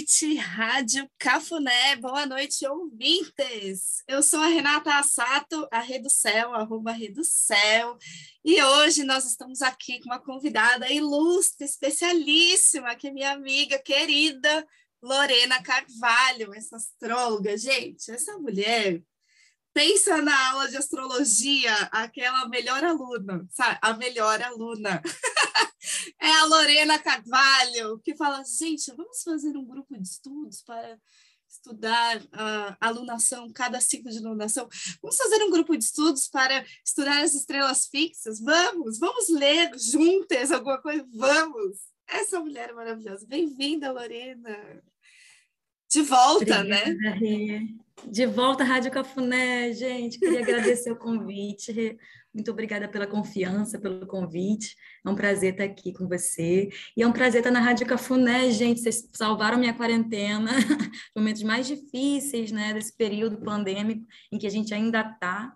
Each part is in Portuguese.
Noite, Rádio Cafuné. Boa noite, ouvintes. Eu sou a Renata Assato, a Céu, arroba Céu. E hoje nós estamos aqui com uma convidada ilustre, especialíssima, que é minha amiga querida Lorena Carvalho, essa astróloga. Gente, essa mulher pensa na aula de astrologia, aquela melhor aluna, sabe? A melhor aluna. é a Lorena Carvalho, que fala: gente, vamos fazer um grupo de estudos para estudar a alunação, cada ciclo de alunação. Vamos fazer um grupo de estudos para estudar as estrelas fixas? Vamos, vamos ler juntas alguma coisa? Vamos! Essa mulher é maravilhosa. Bem-vinda, Lorena. De volta, né? Obrigada, né? Rê. De volta à Rádio Cafuné, gente. Queria agradecer o convite. Muito obrigada pela confiança, pelo convite. É um prazer estar aqui com você. E é um prazer estar na Rádio Cafuné, gente. Vocês salvaram minha quarentena, momentos mais difíceis, né, desse período pandêmico em que a gente ainda está,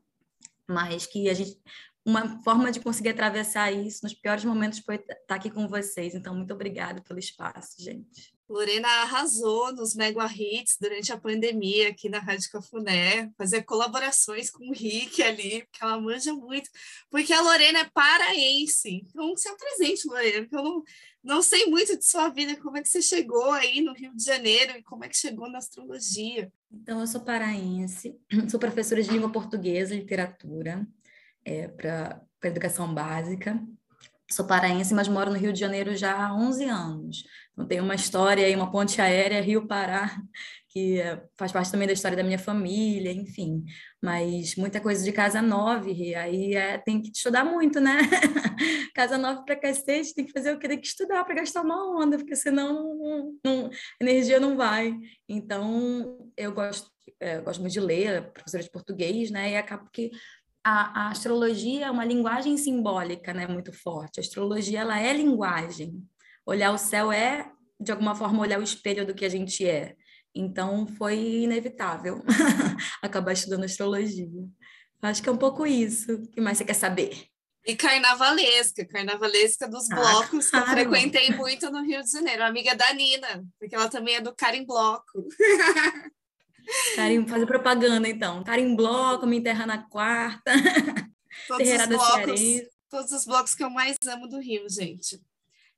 mas que a gente uma forma de conseguir atravessar isso nos piores momentos foi estar aqui com vocês. Então, muito obrigada pelo espaço, gente. Lorena arrasou nos Mega Hits durante a pandemia aqui na Rádio Cafuné, fazer colaborações com o Rick ali, porque ela manja muito, porque a Lorena é paraense. Então, se apresente, Lorena, porque eu não, não sei muito de sua vida, como é que você chegou aí no Rio de Janeiro e como é que chegou na astrologia. Então, eu sou paraense, sou professora de língua portuguesa e literatura é, para educação básica. Sou paraense, mas moro no Rio de Janeiro já há 11 anos. Então, tem uma história aí, uma ponte aérea Rio-Pará, que é, faz parte também da história da minha família, enfim. Mas muita coisa de casa nove, aí é, tem que estudar muito, né? casa nove para cacete, tem que fazer o que? Tem que estudar para gastar uma onda, porque senão não, não, energia não vai. Então, eu gosto, é, gosto muito de ler, professora de português, né? E acabo que a, a, astrologia é uma linguagem simbólica, né, muito forte. A astrologia ela é linguagem. Olhar o céu é de alguma forma olhar o espelho do que a gente é. Então foi inevitável acabar estudando astrologia. Acho que é um pouco isso. O que mais você quer saber? E carnavalesca, carnavalesca dos ah, blocos, claro. que eu frequentei muito no Rio de Janeiro. Amiga da Nina, porque ela também é do Cara em Bloco. Carim, fazer propaganda, então. Carim Bloco, Me Enterra na Quarta. Todos os, blocos, todos os blocos que eu mais amo do Rio, gente.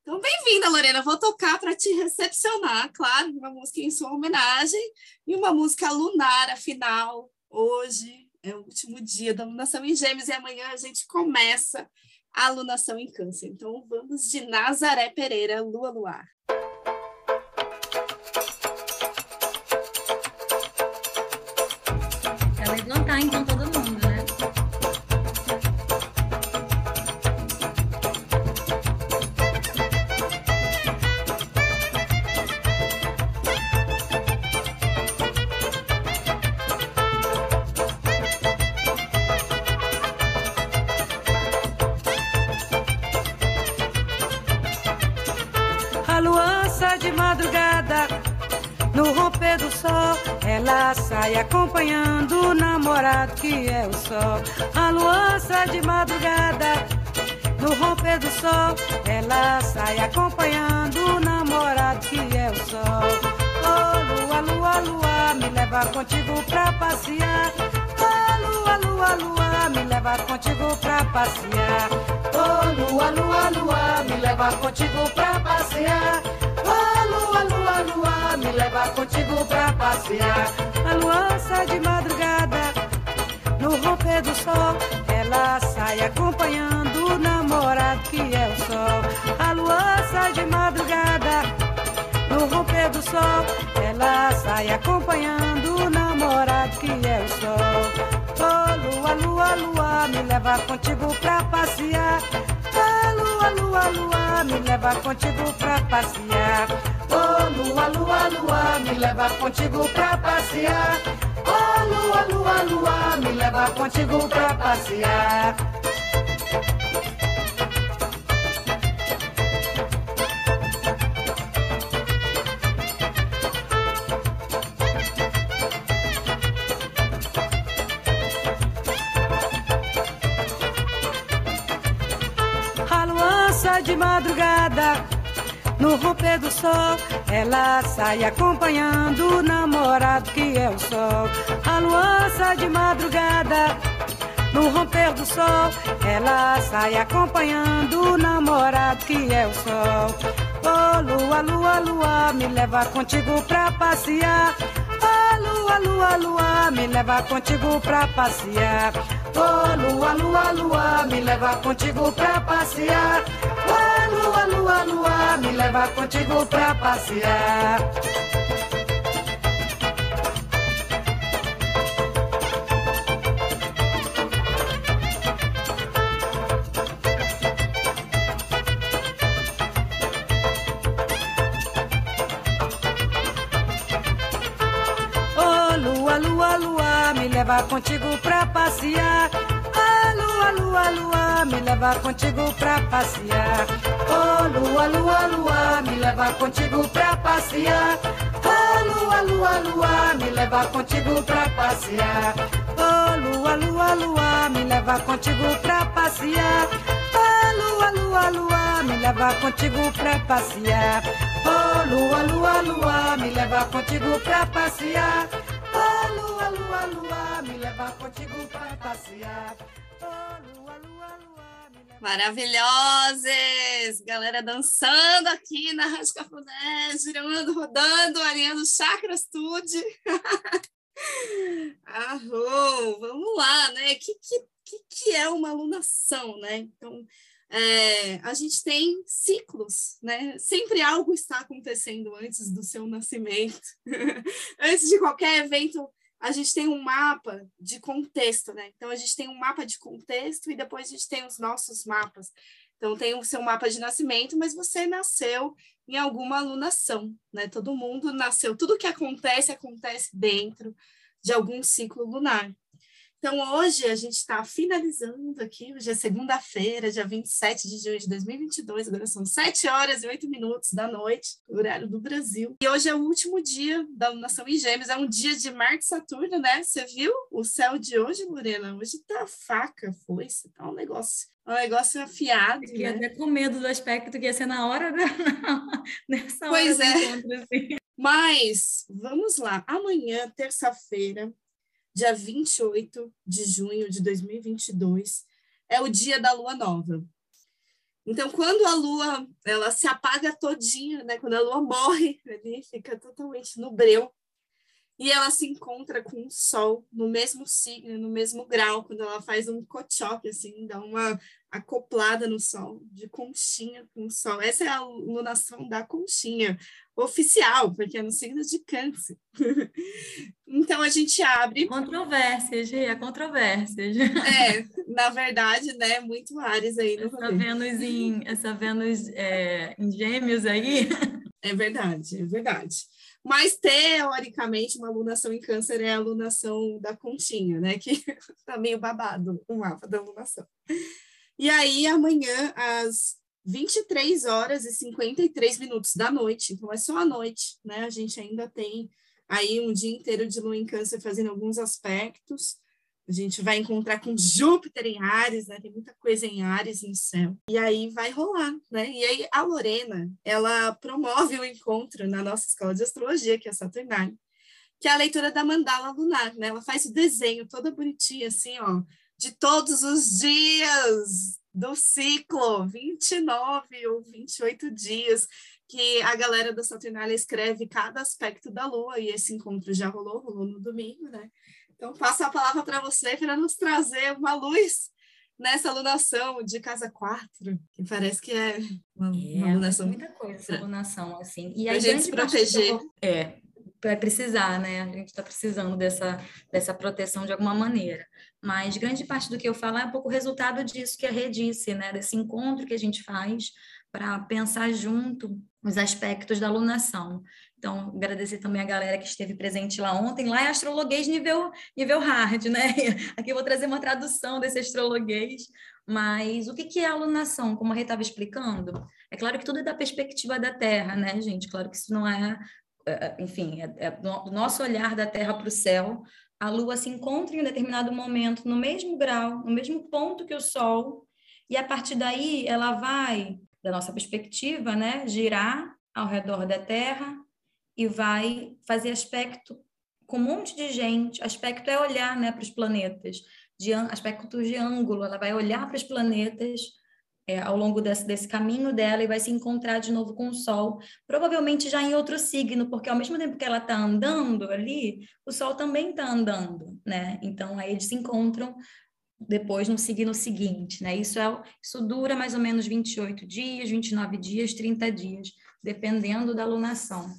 Então, bem-vinda, Lorena. Vou tocar para te recepcionar, claro, uma música em sua homenagem e uma música lunar, afinal, hoje é o último dia da alunação em Gêmeos e amanhã a gente começa a alunação em Câncer. Então, vamos de Nazaré Pereira, Lua Luar. Levantar então todo mundo, que é o sol. A lua sai de madrugada. No romper do sol, ela sai acompanhando o namorado que é o sol. Oh, lua, lua, lua, me leva contigo pra passear. Oh, lua, lua, lua, me leva contigo pra passear. Oh, lua, lua, lua, me leva contigo pra passear. Oh, lua, lua, lua, me leva contigo pra passear. A lua sai de madrugada, no romper do sol, ela sai acompanhando o namorado que é o sol. A lua sai de madrugada, no romper do sol, ela sai acompanhando o namorado que é o sol. Oh, lua, lua, lua, me leva contigo pra passear. Oh, lua, lua, lua, me leva contigo pra passear. Oh, lua, lua, lua, me leva contigo pra passear. Lua, lua, lua, me leva contigo pra passear. de madrugada no romper do sol, ela sai acompanhando o namorado que é o sol. A lua sai de madrugada, no romper do sol, ela sai acompanhando o namorado que é o sol. Oh, lua, lua, lua, me leva contigo pra passear. Oh, lua, lua, lua, me leva contigo pra passear. Oh, lua, lua, lua, me leva contigo pra passear. Oh, lua, lua, lua, me leva contigo pra passear. Contigo pra passear. Ah, lua, lua, lua, me leva contigo pra passear. Oh, lua, lua, lua, me leva contigo pra passear. Oh, lua, lua, lua, me leva contigo pra passear. Oh, lua, lua, lua, me leva contigo pra passear. Oh, lua, lua, lua, me leva contigo pra passear. Oh, lua, lua, lua, me leva contigo pra passear. Contigo pra passear. Oh, lua, lua, lua. Maravilhosas! Galera dançando aqui na Rádio Cafuné, girando, rodando, alinhando chakras, tudo. Arrou! Vamos lá, né? O que, que, que é uma alunação, né? Então, é, a gente tem ciclos, né? Sempre algo está acontecendo antes do seu nascimento. antes de qualquer evento, a gente tem um mapa de contexto, né? Então, a gente tem um mapa de contexto e depois a gente tem os nossos mapas. Então, tem o seu mapa de nascimento, mas você nasceu em alguma alunação, né? Todo mundo nasceu, tudo que acontece, acontece dentro de algum ciclo lunar. Então, hoje a gente está finalizando aqui, hoje é segunda-feira, dia 27 de junho de 2022, agora são 7 horas e 8 minutos da noite, horário do Brasil. E hoje é o último dia da lunação em Gêmeos, é um dia de Marte e Saturno, né? Você viu o céu de hoje, Lorena? Hoje tá faca, foice, tá um negócio, um negócio afiado, Fiquei né? até com medo do aspecto que ia ser na hora da... nessa Pois hora é. encontro, assim. Mas, vamos lá, amanhã, terça-feira, dia 28 de junho de 2022, é o dia da lua nova. Então, quando a lua ela se apaga todinha, né? Quando a lua morre, ali fica totalmente no breu, e ela se encontra com o sol no mesmo signo, no mesmo grau, quando ela faz um cochoque, assim, dá uma acoplada no sol, de conchinha com o sol. Essa é a lunação da conchinha oficial, porque é no signo de câncer. então a gente abre. Controvérsias, Gê, há controvérsias. É, na verdade, né? Muito Ares aí no Essa. Vênus em, essa Vênus é, em gêmeos aí. É verdade, é verdade. Mas, teoricamente, uma alunação em câncer é a alunação da conchinha, né? Que tá meio babado o mapa da alunação. E aí, amanhã, às 23 horas e 53 minutos da noite, então é só a noite, né? A gente ainda tem aí um dia inteiro de lua em câncer fazendo alguns aspectos. A gente vai encontrar com Júpiter em Ares, né? Tem muita coisa em Ares no céu. E aí vai rolar, né? E aí a Lorena, ela promove o encontro na nossa escola de astrologia, que é Saturnália, que é a leitura da mandala lunar, né? Ela faz o desenho toda bonitinha, assim, ó, de todos os dias do ciclo, 29 ou 28 dias, que a galera da Saturnália escreve cada aspecto da lua, e esse encontro já rolou, rolou no domingo, né? Então, passo a palavra para você para nos trazer uma luz nessa alunação de casa 4, que parece que é uma, uma É, alunação. muita coisa essa alunação, assim. E a gente se eu proteger. vou- É, vai precisar, né? A gente está precisando dessa, dessa proteção de alguma maneira. Mas grande parte do que eu falo é um pouco o resultado disso que a Rê disse, né? Desse encontro que a gente faz para pensar junto os aspectos da alunação. Então, agradecer também a galera que esteve presente lá ontem. Lá é astrologuês nível, nível hard, né? Aqui eu vou trazer uma tradução desse astrologuês. Mas o que, é alunação? Como a Rê estava explicando, é claro que tudo é da perspectiva da Terra, né, gente? Claro que isso não é, é, enfim, é, é do nosso olhar da Terra para o céu. A Lua se encontra em um determinado momento no mesmo grau, no mesmo ponto que o Sol, e a partir daí ela vai da nossa perspectiva, né, girar ao redor da Terra e vai fazer aspecto com um monte de gente. Aspecto é olhar né, para os planetas, de aspecto de ângulo, ela vai olhar para os planetas é, ao longo desse, desse caminho dela e vai se encontrar de novo com o Sol, provavelmente já em outro signo, porque ao mesmo tempo que ela está andando ali, o Sol também está andando, né? Então aí eles se encontram depois no signo seguinte, né? Isso, é, isso dura mais ou menos 28 dias, 29 dias, 30 dias, dependendo da lunação.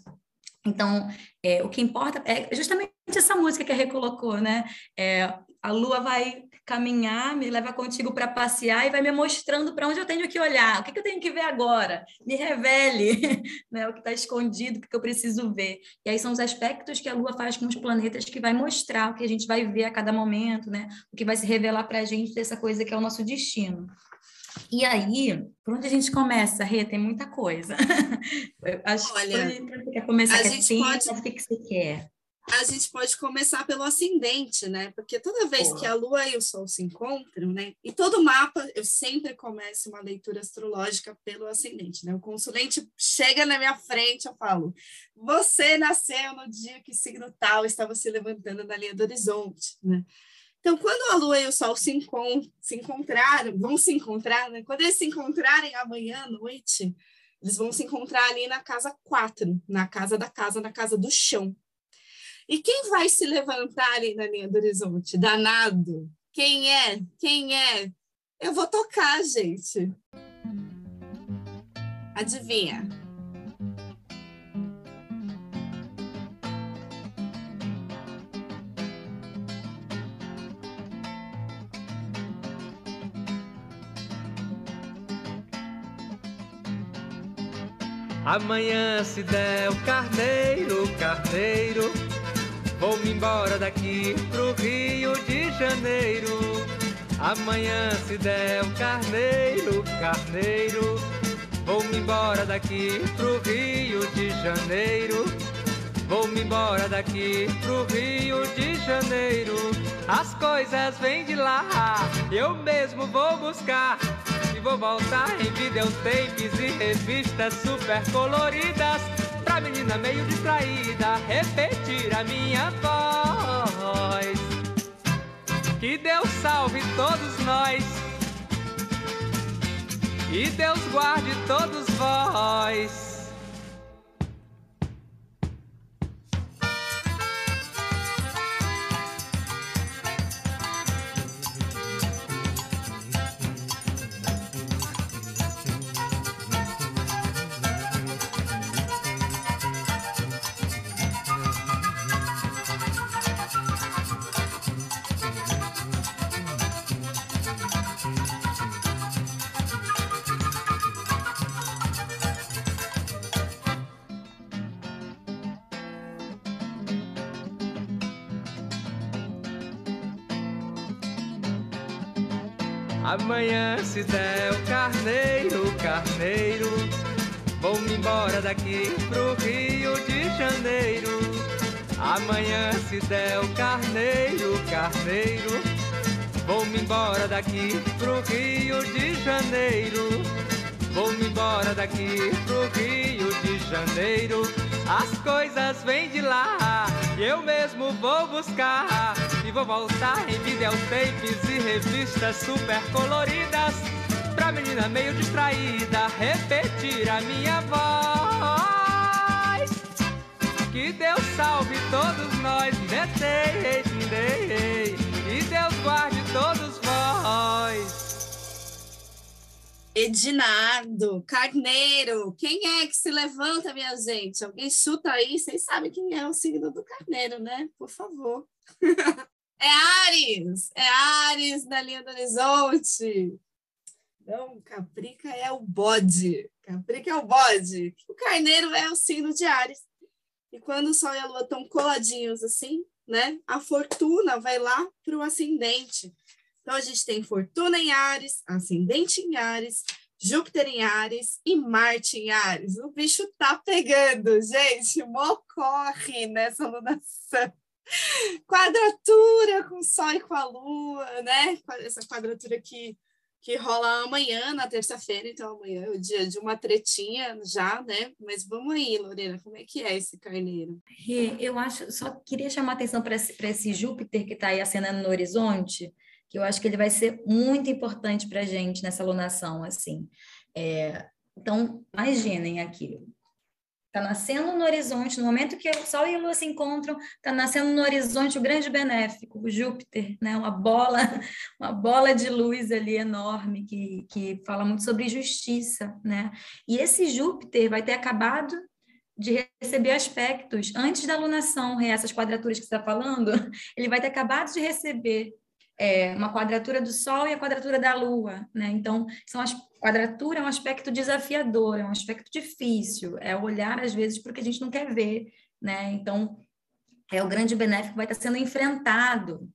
Então, é, o que importa é justamente essa música que a Rê colocou, né? É, a lua vai caminhar, me leva contigo para passear e vai me mostrando para onde eu tenho que olhar, o que, que, eu tenho que ver agora, me revele né, o que está escondido, o que, que eu preciso ver. E aí são os aspectos que a Lua faz com os planetas que vai mostrar o que a gente vai ver a cada momento, né, o que vai se revelar para a gente dessa coisa que é o nosso destino. E aí, por onde a gente começa, Rê? Tem muita coisa. acho Olha, que começar a gente pode... o que você quer a gente pode começar pelo ascendente, né? Porque toda vez que a Lua e o Sol se encontram, né? E todo mapa, eu sempre começo uma leitura astrológica pelo ascendente, né? O consulente chega na minha frente, eu falo: você nasceu no dia que signo tal estava se levantando na linha do horizonte, né? Então, quando a Lua e o Sol se, encont se encontraram, vão se encontrar, né? Quando eles se encontrarem amanhã à noite, eles vão se encontrar ali na casa 4, na casa da casa, na casa do chão, e quem vai se levantar ali na linha do horizonte? Danado. Quem é? Quem é? Eu vou tocar, gente. Adivinha? Amanhã se der o carneiro, carneiro Vou-me embora daqui pro Rio de Janeiro. Amanhã se der o carneiro, carneiro. Vou-me embora daqui pro Rio de Janeiro. Vou-me embora daqui pro Rio de Janeiro. As coisas vêm de lá, eu mesmo vou buscar. E vou voltar em videotapes e revistas super coloridas menina meio distraída repetir a minha voz. Que Deus salve todos nós e Deus guarde todos vós. Amanhã se der o carneiro, carneiro, vou-me embora daqui pro Rio de Janeiro. Amanhã se der o carneiro, carneiro, vou-me embora daqui pro Rio de Janeiro. Vou-me embora daqui pro Rio de Janeiro. As coisas vêm de lá eu mesmo vou buscar e vou voltar em videotapes e revistas super coloridas Pra menina meio distraída repetir a minha voz. Que Deus salve todos nós E Deus guarde todos vós Edinardo, Carneiro, quem é que se levanta, minha gente? Alguém chuta aí? Vocês sabem quem é o signo do Carneiro, né? Por favor. É Ares! É Ares na linha do horizonte. Não, Caprica é o bode. Caprica é o bode. O carneiro é o signo de Ares. E quando o Sol e a Lua estão coladinhos assim, né? A fortuna vai lá para o ascendente. Então a gente tem fortuna em Ares, ascendente em Ares, Júpiter em Ares e Marte em Ares. O bicho tá pegando, gente. Mocorre nessa lunação quadratura com o Sol e com a Lua, né? Essa quadratura que que rola amanhã, na terça-feira, então amanhã é o dia de uma tretinha já, né? Mas vamos aí, Lorena, como é que é esse carneiro? Eu acho, só queria chamar atenção para esse, esse Júpiter que está aí acenando no horizonte, que eu acho que ele vai ser muito importante para a gente nessa alunação, assim. É, então, imaginem aqui, Está nascendo no horizonte, no momento que o Sol e a Lua se encontram, está nascendo no horizonte o grande benéfico, o Júpiter, né? uma bola, uma bola de luz ali enorme que, que fala muito sobre justiça, né? E esse Júpiter vai ter acabado de receber aspectos antes da alunação, essas quadraturas que você está falando, ele vai ter acabado de receber é, uma quadratura do Sol e a quadratura da Lua, né? Então, são as quadratura é um aspecto desafiador, é um aspecto difícil, é olhar às vezes para o que a gente não quer ver, né? Então, é o grande benéfico vai estar sendo enfrentado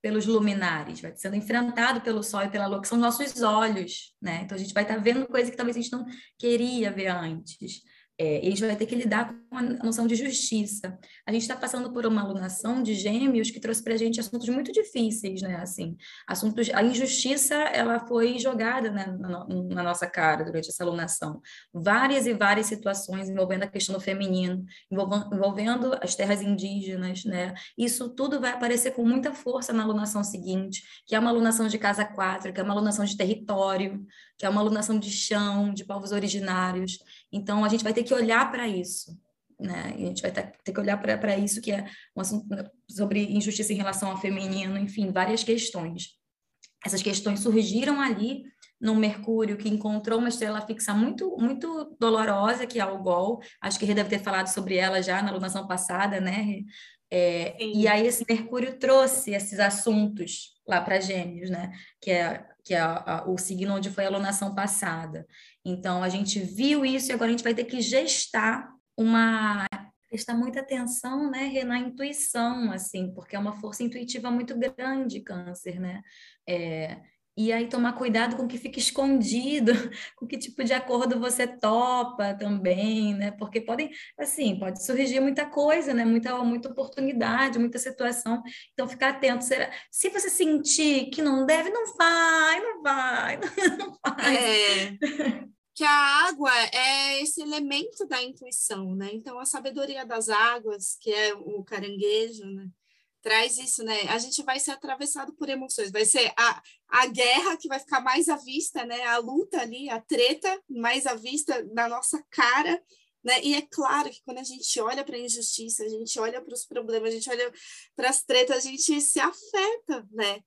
pelos luminares, vai estar sendo enfrentado pelo Sol e pela Lua, que são nossos olhos, né? Então, a gente vai estar vendo coisa que talvez a gente não queria ver antes é, gente vai ter que lidar com a noção de justiça. A gente está passando por uma alunação de gêmeos que trouxe para a gente assuntos muito difíceis, né? Assim, assuntos, a injustiça ela foi jogada né, na, na, nossa cara durante essa alunação. Várias e várias situações envolvendo a questão do feminino, envolvendo, envolvendo as terras indígenas, né? Isso tudo vai aparecer com muita força na alunação seguinte, que é uma alunação de casa quatro, que é uma alunação de território, que é uma alunação de chão, de povos originários. Então, a gente vai ter que olhar para isso. Né? E a gente vai ter que olhar para isso, que é um assunto sobre injustiça em relação ao feminino, enfim, várias questões. Essas questões surgiram ali no Mercúrio, que encontrou uma estrela fixa muito muito dolorosa, que é o Gol. Acho que ele deve ter falado sobre ela já na alunação passada, né? É, e aí esse Mercúrio trouxe esses assuntos lá para Gêmeos, né? Que é que é a, a, o signo onde foi a alunação passada. Então, a gente viu isso e agora a gente vai ter que gestar uma prestar muita atenção, né, na intuição, assim, porque é uma força intuitiva muito grande, câncer, né? É, e aí tomar cuidado com o que fica escondido, com que tipo de acordo você topa também, né? Porque podem, assim, pode surgir muita coisa, né? Muita, muita oportunidade, muita situação. Então, ficar atento. Será... Se você sentir que não deve, não vai, não vai, não vai. É. Que a água é esse elemento da intuição, né? Então, a sabedoria das águas, que é o caranguejo, né? Traz isso, né? A gente vai ser atravessado por emoções, vai ser a, a guerra que vai ficar mais à vista, né? A luta ali, a treta mais à vista na nossa cara, né? E é claro que quando a gente olha para a injustiça, a gente olha para os problemas, a gente olha para as tretas, a gente se afeta, né?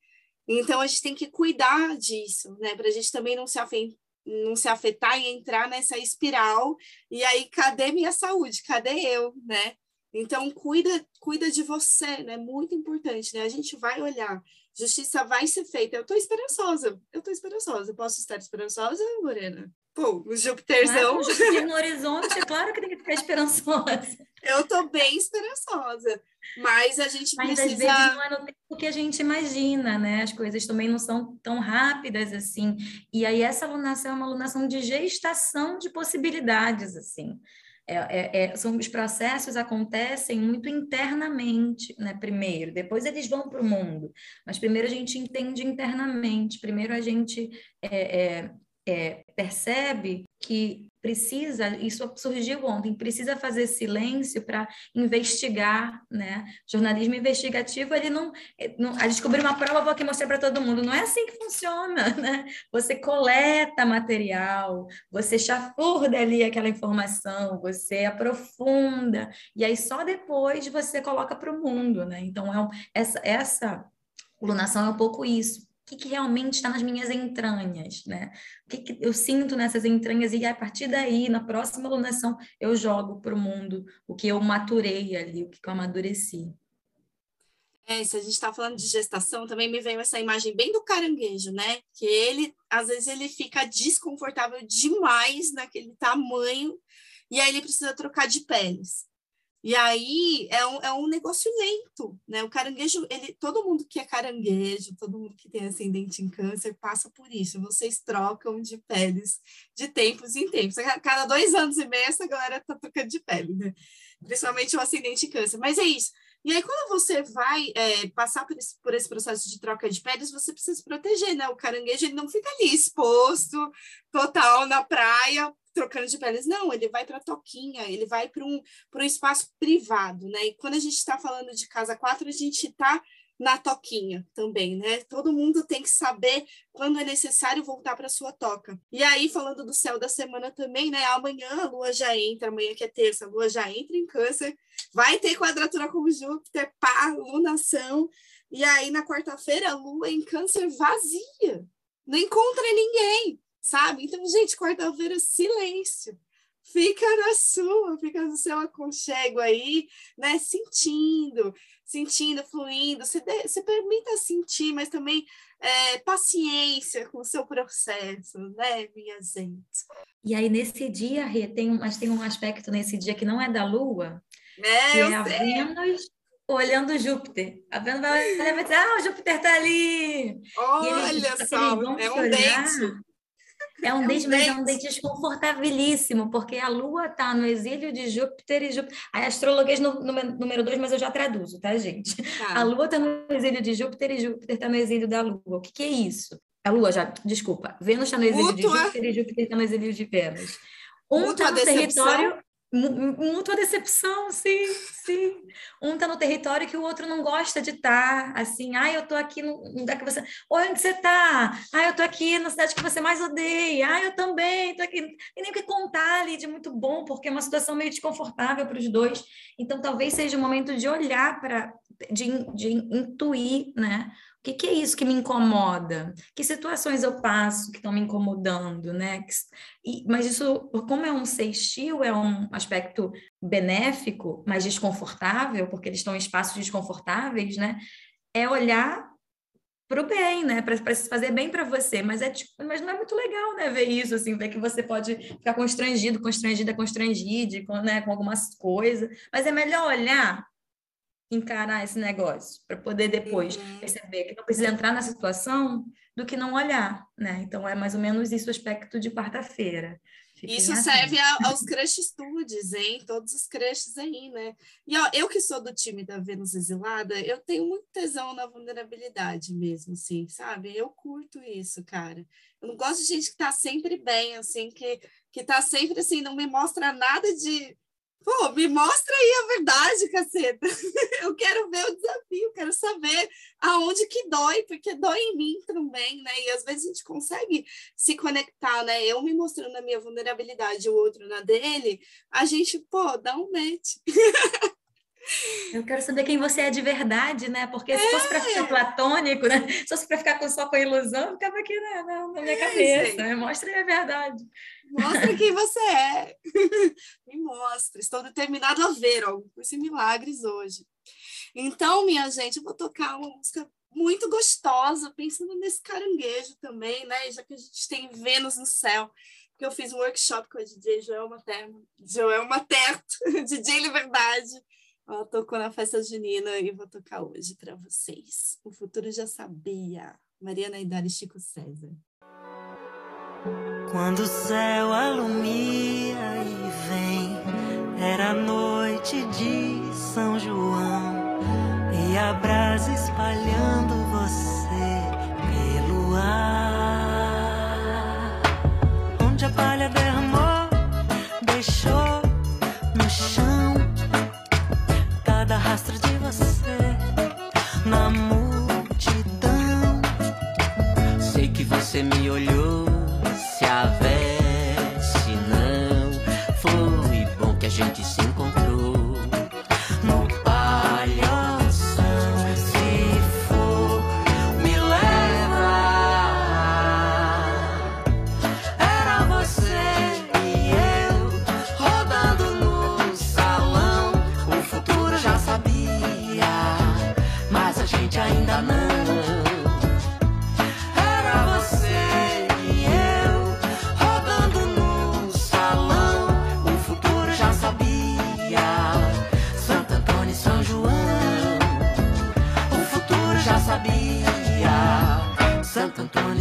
Então a gente tem que cuidar disso, né? Para a gente também não se afetar não se afetar e entrar nessa espiral e aí cadê minha saúde cadê eu né então, cuida, cuida de você, né? Muito importante, né? A gente vai olhar, justiça vai ser feita. Eu estou esperançosa, eu estou esperançosa. Posso estar esperançosa, Morena? Pô, o Júpiterzão. Ah, Júpiter no horizonte, é claro que tem que ficar esperançosa. Eu estou bem esperançosa, mas a gente mas, precisa... às vezes não é no tempo que a gente imagina, né? As coisas também não são tão rápidas assim. E aí essa alunação é uma alunação de gestação de possibilidades, assim. É, é, é, são os processos acontecem muito internamente, né? Primeiro, depois eles vão para o mundo, mas primeiro a gente entende internamente. Primeiro a gente é, é, é, percebe que precisa, isso surgiu ontem, precisa fazer silêncio para investigar, né? Jornalismo investigativo, ele não, não a descobrir uma prova, vou aqui mostrar para todo mundo, não é assim que funciona, né? Você coleta material, você chafurda ali aquela informação, você aprofunda, e aí só depois você coloca para o mundo, né? Então, é um, essa, essa lunação é um pouco isso, que, que realmente está nas minhas entranhas, né? O que, que, eu sinto nessas entranhas e a partir daí, na próxima alunação, eu jogo para o mundo o que eu maturei ali, o que eu amadureci. É, se a gente está falando de gestação, também me veio essa imagem bem do caranguejo, né? Que ele, às vezes, ele fica desconfortável demais naquele tamanho e aí ele precisa trocar de peles. E aí é um, é um negócio lento, né? O caranguejo, ele, todo mundo que é caranguejo, todo mundo que tem ascendente em câncer passa por isso. Vocês trocam de peles de tempos em tempos. Cada dois anos e meio essa galera tá trocando de pele, né? Principalmente o ascendente em câncer. Mas é isso. E aí, quando você vai é, passar por esse, por esse processo de troca de peles, você precisa se proteger, né? O caranguejo ele não fica ali exposto, total, na praia, trocando de peles. Não, ele vai para a toquinha, ele vai para um, um espaço privado, né? E quando a gente está falando de casa quatro, a gente está na toquinha também, né? Todo mundo tem que saber quando é necessário voltar para sua toca. E aí, falando do céu da semana também, né? Amanhã a lua já entra, amanhã que é terça, a lua já entra em câncer, vai ter quadratura com Júpiter, pá, lunação. E aí, na quarta-feira, a lua em câncer vazia, não encontra ninguém, sabe? Então, gente, quarta-feira, silêncio fica na sua, fica no seu aconchego aí, né? Sentindo, sentindo, fluindo, se, de, se permita sentir, mas também é, paciência com o seu processo, né, minha gente? E aí, nesse dia, Rê, tem, mas tem um aspecto nesse dia que não é da Lua, é, que é a Vênus olhando Júpiter. A Vênus vai olhar e vai dizer, ah, o Júpiter está ali! Olha só, é um date. É um, é date, mas é um date desconfortabilíssimo, porque a Lua está no exílio de Júpiter e Júpiter. Aí, astrologuês no, no, número dois, mas eu já traduzo, tá, gente? Tá. A Lua está no exílio de Júpiter e Júpiter está no exílio da Lua. O que, que é isso? A Lua já, desculpa. Vênus está no exílio Mútua. de Júpiter e Júpiter está no exílio de Vênus. Um está no decepção. território Mútua decepção, sim, sim. Um tá no território que o outro não gosta de estar, tá, assim, ah, eu tô aqui no lugar que você. Onde você tá? Ah, eu tô aqui na cidade que você mais odeia. Ah, eu também tô aqui. E nem o que contar ali de muito bom, porque é uma situação meio desconfortável para os dois. Então, talvez seja o momento de olhar para, de, de intuir, né? O que, que, é isso que me incomoda? Que situações eu passo que estão me incomodando, né? E, mas isso, como é um sextil, é um aspecto benéfico, mas desconfortável, porque eles estão em espaços desconfortáveis, né? É olhar para o bem, né? Para se fazer bem para você. Mas, é, tipo, mas não é muito legal, né? Ver isso, assim, ver que você pode ficar constrangido, constrangida, constrangida, com, né? com algumas coisas. Mas é melhor olhar encarar esse negócio, para poder depois uhum. perceber que não precisa entrar na situação do que não olhar, né? Então é mais ou menos isso o aspecto de quarta-feira. Isso serve a, aos crush studies, hein? Todos os crushes aí, né? E ó, eu que sou do time da Vênus Exilada, eu tenho muito tesão na vulnerabilidade mesmo, assim, sabe? Eu curto isso, cara. Eu não gosto de gente que tá sempre bem, assim, que, que tá sempre assim, não me mostra nada de Pô, me mostra aí a verdade, caceta. Eu quero ver o desafio, quero saber aonde que dói, porque dói em mim também, né? E às vezes a gente consegue se conectar, né? Eu me mostrando a minha vulnerabilidade, o outro na dele, a gente, pô, dá um match. Eu quero saber quem você é de verdade, né? Porque se é. fosse para ficar platônico, né? Se fosse para ficar com, só com a ilusão, ficava aqui né? na, na minha é, cabeça. Né? Mostra a verdade. Mostra quem você é. Me mostra. Estou determinado a ver ó, esse milagres hoje. Então, minha gente, eu vou tocar uma música muito gostosa, pensando nesse caranguejo também, né? Já que a gente tem Vênus no céu. Porque eu fiz um workshop com a DJ Joel Materno, Joel Materno, DJ Liberdade ela tocou na festa junina e vou tocar hoje para vocês. O futuro já sabia. Mariana Idari Chico César. Quando o céu alumia e vem, era noite de São João e a brasa espalhando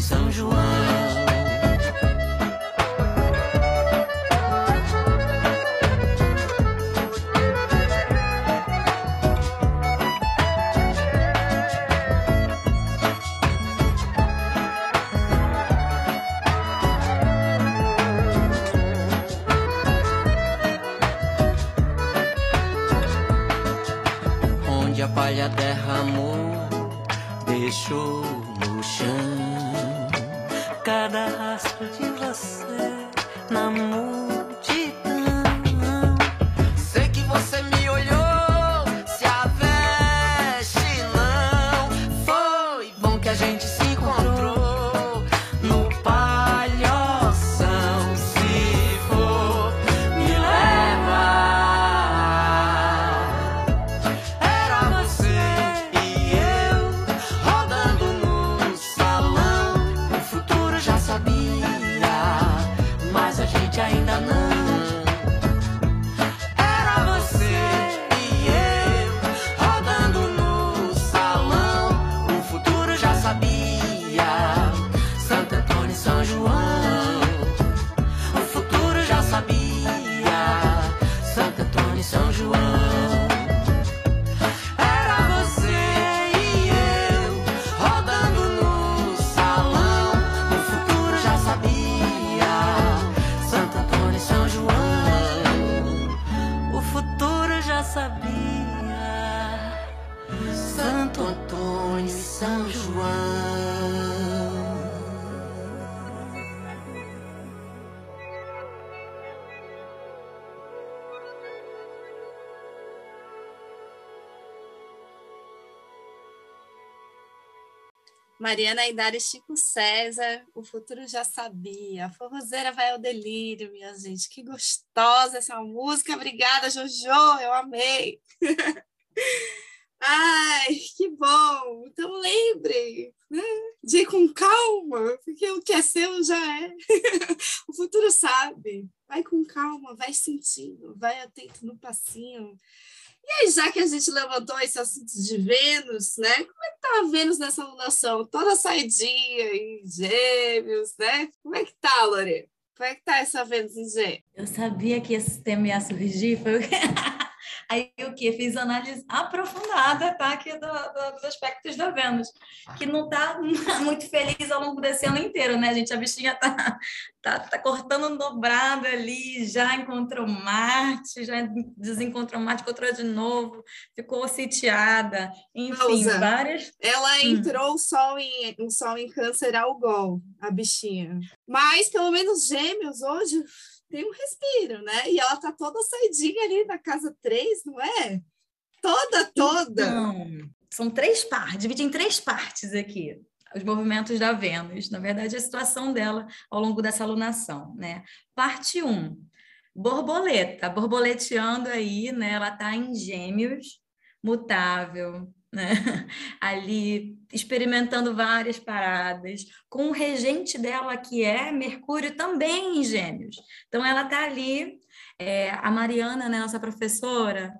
São João. Onde a palha derramou deixou no chão cada rastro de você na música. Mariana Aidara e Chico César, o futuro já sabia. A forrozeira vai ao delírio, minha gente. Que gostosa essa música. Obrigada, Jojo, eu amei. Ai, que bom. Então lembrem, né? De ir com calma, porque o que é seu já é. o futuro sabe. Vai com calma, vai sentindo, vai atento no passinho. E aí, já que a gente levantou esse assunto de Vênus, né? Como é que tá a Vênus nessa alunação? Toda saidinha em gêmeos, né? Como é que tá, Lore? Como é que tá essa Vênus em gêmeos? Eu sabia que esse tema ia surgir, foi. Aí o que? Fiz análise aprofundada, tá? Aqui do, do, dos aspectos da Vênus, que não tá muito feliz ao longo desse ano inteiro, né, gente? A bichinha tá, tá, tá cortando um dobrado ali, já encontrou Marte, já desencontrou Marte, encontrou de novo, ficou sitiada, enfim, Pausa. várias. Ela entrou o sol em, o sol em câncer ao gol, a bichinha. Mas pelo menos gêmeos hoje tem um respiro, né? E ela tá toda saidinha ali na casa 3, não é? Toda, toda. Então, são três partes, divide em três partes aqui. Os movimentos da Vênus, na verdade, a situação dela ao longo dessa alunação, né? Parte 1, um, borboleta, borboleteando aí, né? Ela tá em gêmeos, mutável, né? ali experimentando várias paradas, com o regente dela, que é Mercúrio, também em Gêmeos. Então, ela está ali. É, a Mariana, né, nossa professora,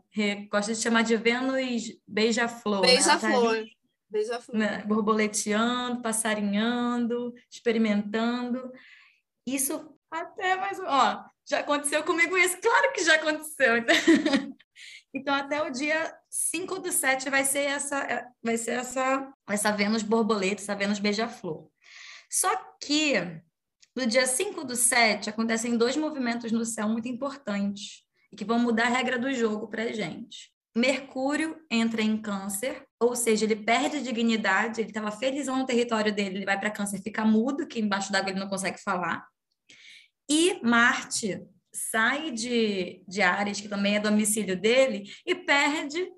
gosta de chamar de Vênus beija-flor. Beija-flor. Né? Beija-flor. Né, borboleteando, passarinhando, experimentando. Isso até mais. Ó, já aconteceu comigo isso? Claro que já aconteceu. Então, até o dia 5 do 7 vai ser essa, vai ser essa, essa Vênus borboleta, essa Vênus beija-flor. Só que no dia 5 do 7 acontecem dois movimentos no céu muito importantes e que vão mudar a regra do jogo para a gente. Mercúrio entra em câncer, ou seja, ele perde dignidade, ele estava felizão no território dele, ele vai para câncer, fica mudo, que embaixo d'água ele não consegue falar. E Marte sai de, de Ares, que também é domicílio dele, e perde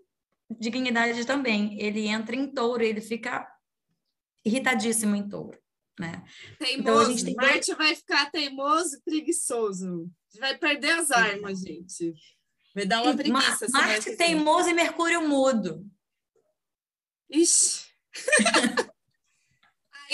dignidade também. Ele entra em touro, ele fica irritadíssimo em touro. Né? Teimoso. Então, a gente tem... Marte vai ficar teimoso e preguiçoso. Vai perder as armas, gente. Vai dar uma e preguiça. Marte teimoso e Mercúrio mudo. Ixi.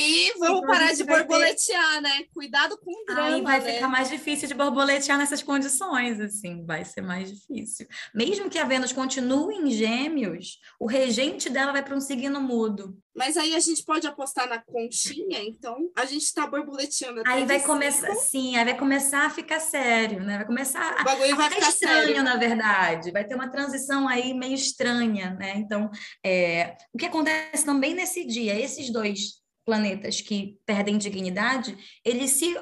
Aí vamos então, parar de borboletear, né? Cuidado com o drama. Aí vai né? ficar mais difícil de borboletear nessas condições, assim, vai ser mais difícil. Mesmo que a Vênus continue em gêmeos, o regente dela vai para um signo mudo. Mas aí a gente pode apostar na conchinha, então a gente está borboleteando. Aí vai começar, sim, aí vai começar a ficar sério, né? Vai começar o bagulho a vai ficar estranho, sério. na verdade. Vai ter uma transição aí meio estranha, né? Então, é... o que acontece também nesse dia, esses dois planetas que perdem dignidade, eles se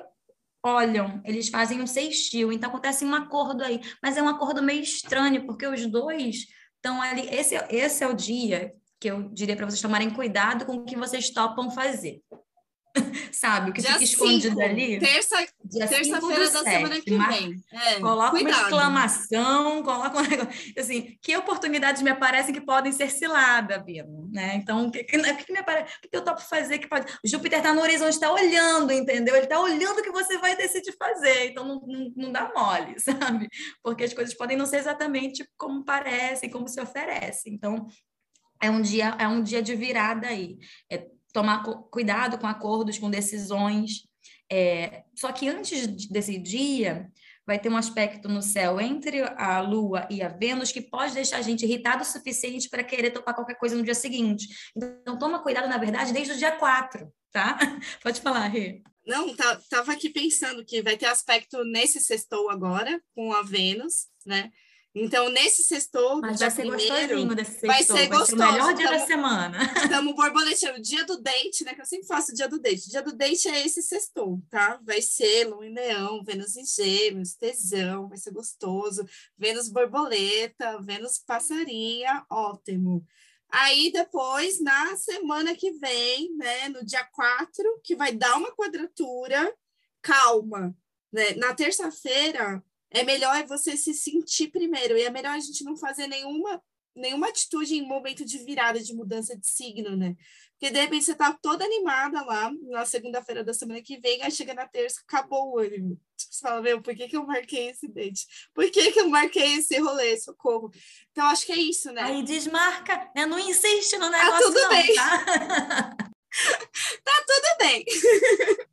olham, eles fazem um sextil, então acontece um acordo aí, mas é um acordo meio estranho, porque os dois estão ali, esse, esse é o dia que eu diria para vocês tomarem cuidado com o que vocês topam fazer. sabe? O que Dia fica escondido cinco, ali. Terça-feira da semana sete, que mar- vem. É, Coloca uma cuidado. exclamação, coloca um negócio. Assim, que oportunidades me aparecem que podem ser cilada, Bino, né? Então, o que, que, que que me aparece? O que que eu topo fazer que pode. O Júpiter está no horizonte, está olhando, entendeu? Ele está olhando o que você vai decidir fazer. Então, não, não, não dá mole, sabe? Porque as coisas podem não ser exatamente como parecem, como se oferece. Então, é um dia, é um dia de virada aí. É tomar cuidado com acordos, com decisões. É, só que antes de- desse dia, vai ter um aspecto no céu entre a Lua e a Vênus que pode deixar a gente irritado o suficiente para querer topar qualquer coisa no dia seguinte. Então, toma cuidado, na verdade, desde o dia 4, tá? Pode falar, Rê. Não, tá, tava aqui pensando que vai ter aspecto nesse sextou agora, com a Vênus, né? Então, nesse sextou, Mas vai ser primeiro, gostosinho desse vai sextou, ser vai ser o melhor gostoso, dia da tamo- semana. estamos borboleteando. Dia do date, né? Que eu sempre faço o dia do date. Dia do date é esse sextou, tá? Vai ser Lua em Leão, Vênus em Gêmeos, tesão, vai ser gostoso. Vênus borboleta, Vênus passarinha, ótimo. Aí depois, na semana que vem, né, no dia 4, que vai dar uma quadratura, calma, né? Na terça-feira é melhor você se sentir primeiro e é melhor a gente não fazer nenhuma nenhuma atitude em momento de virada, de mudança de signo, né? Porque de repente você tá toda animada lá na segunda-feira da semana que vem, aí chega na terça, acabou o ânimo. Você fala, meu, por que, que eu marquei esse date? Por que, que eu marquei esse rolê? Socorro. Então, acho que é isso, né? Aí desmarca, né? Não insiste no negócio, tudo não, bem. tá? tudo bem.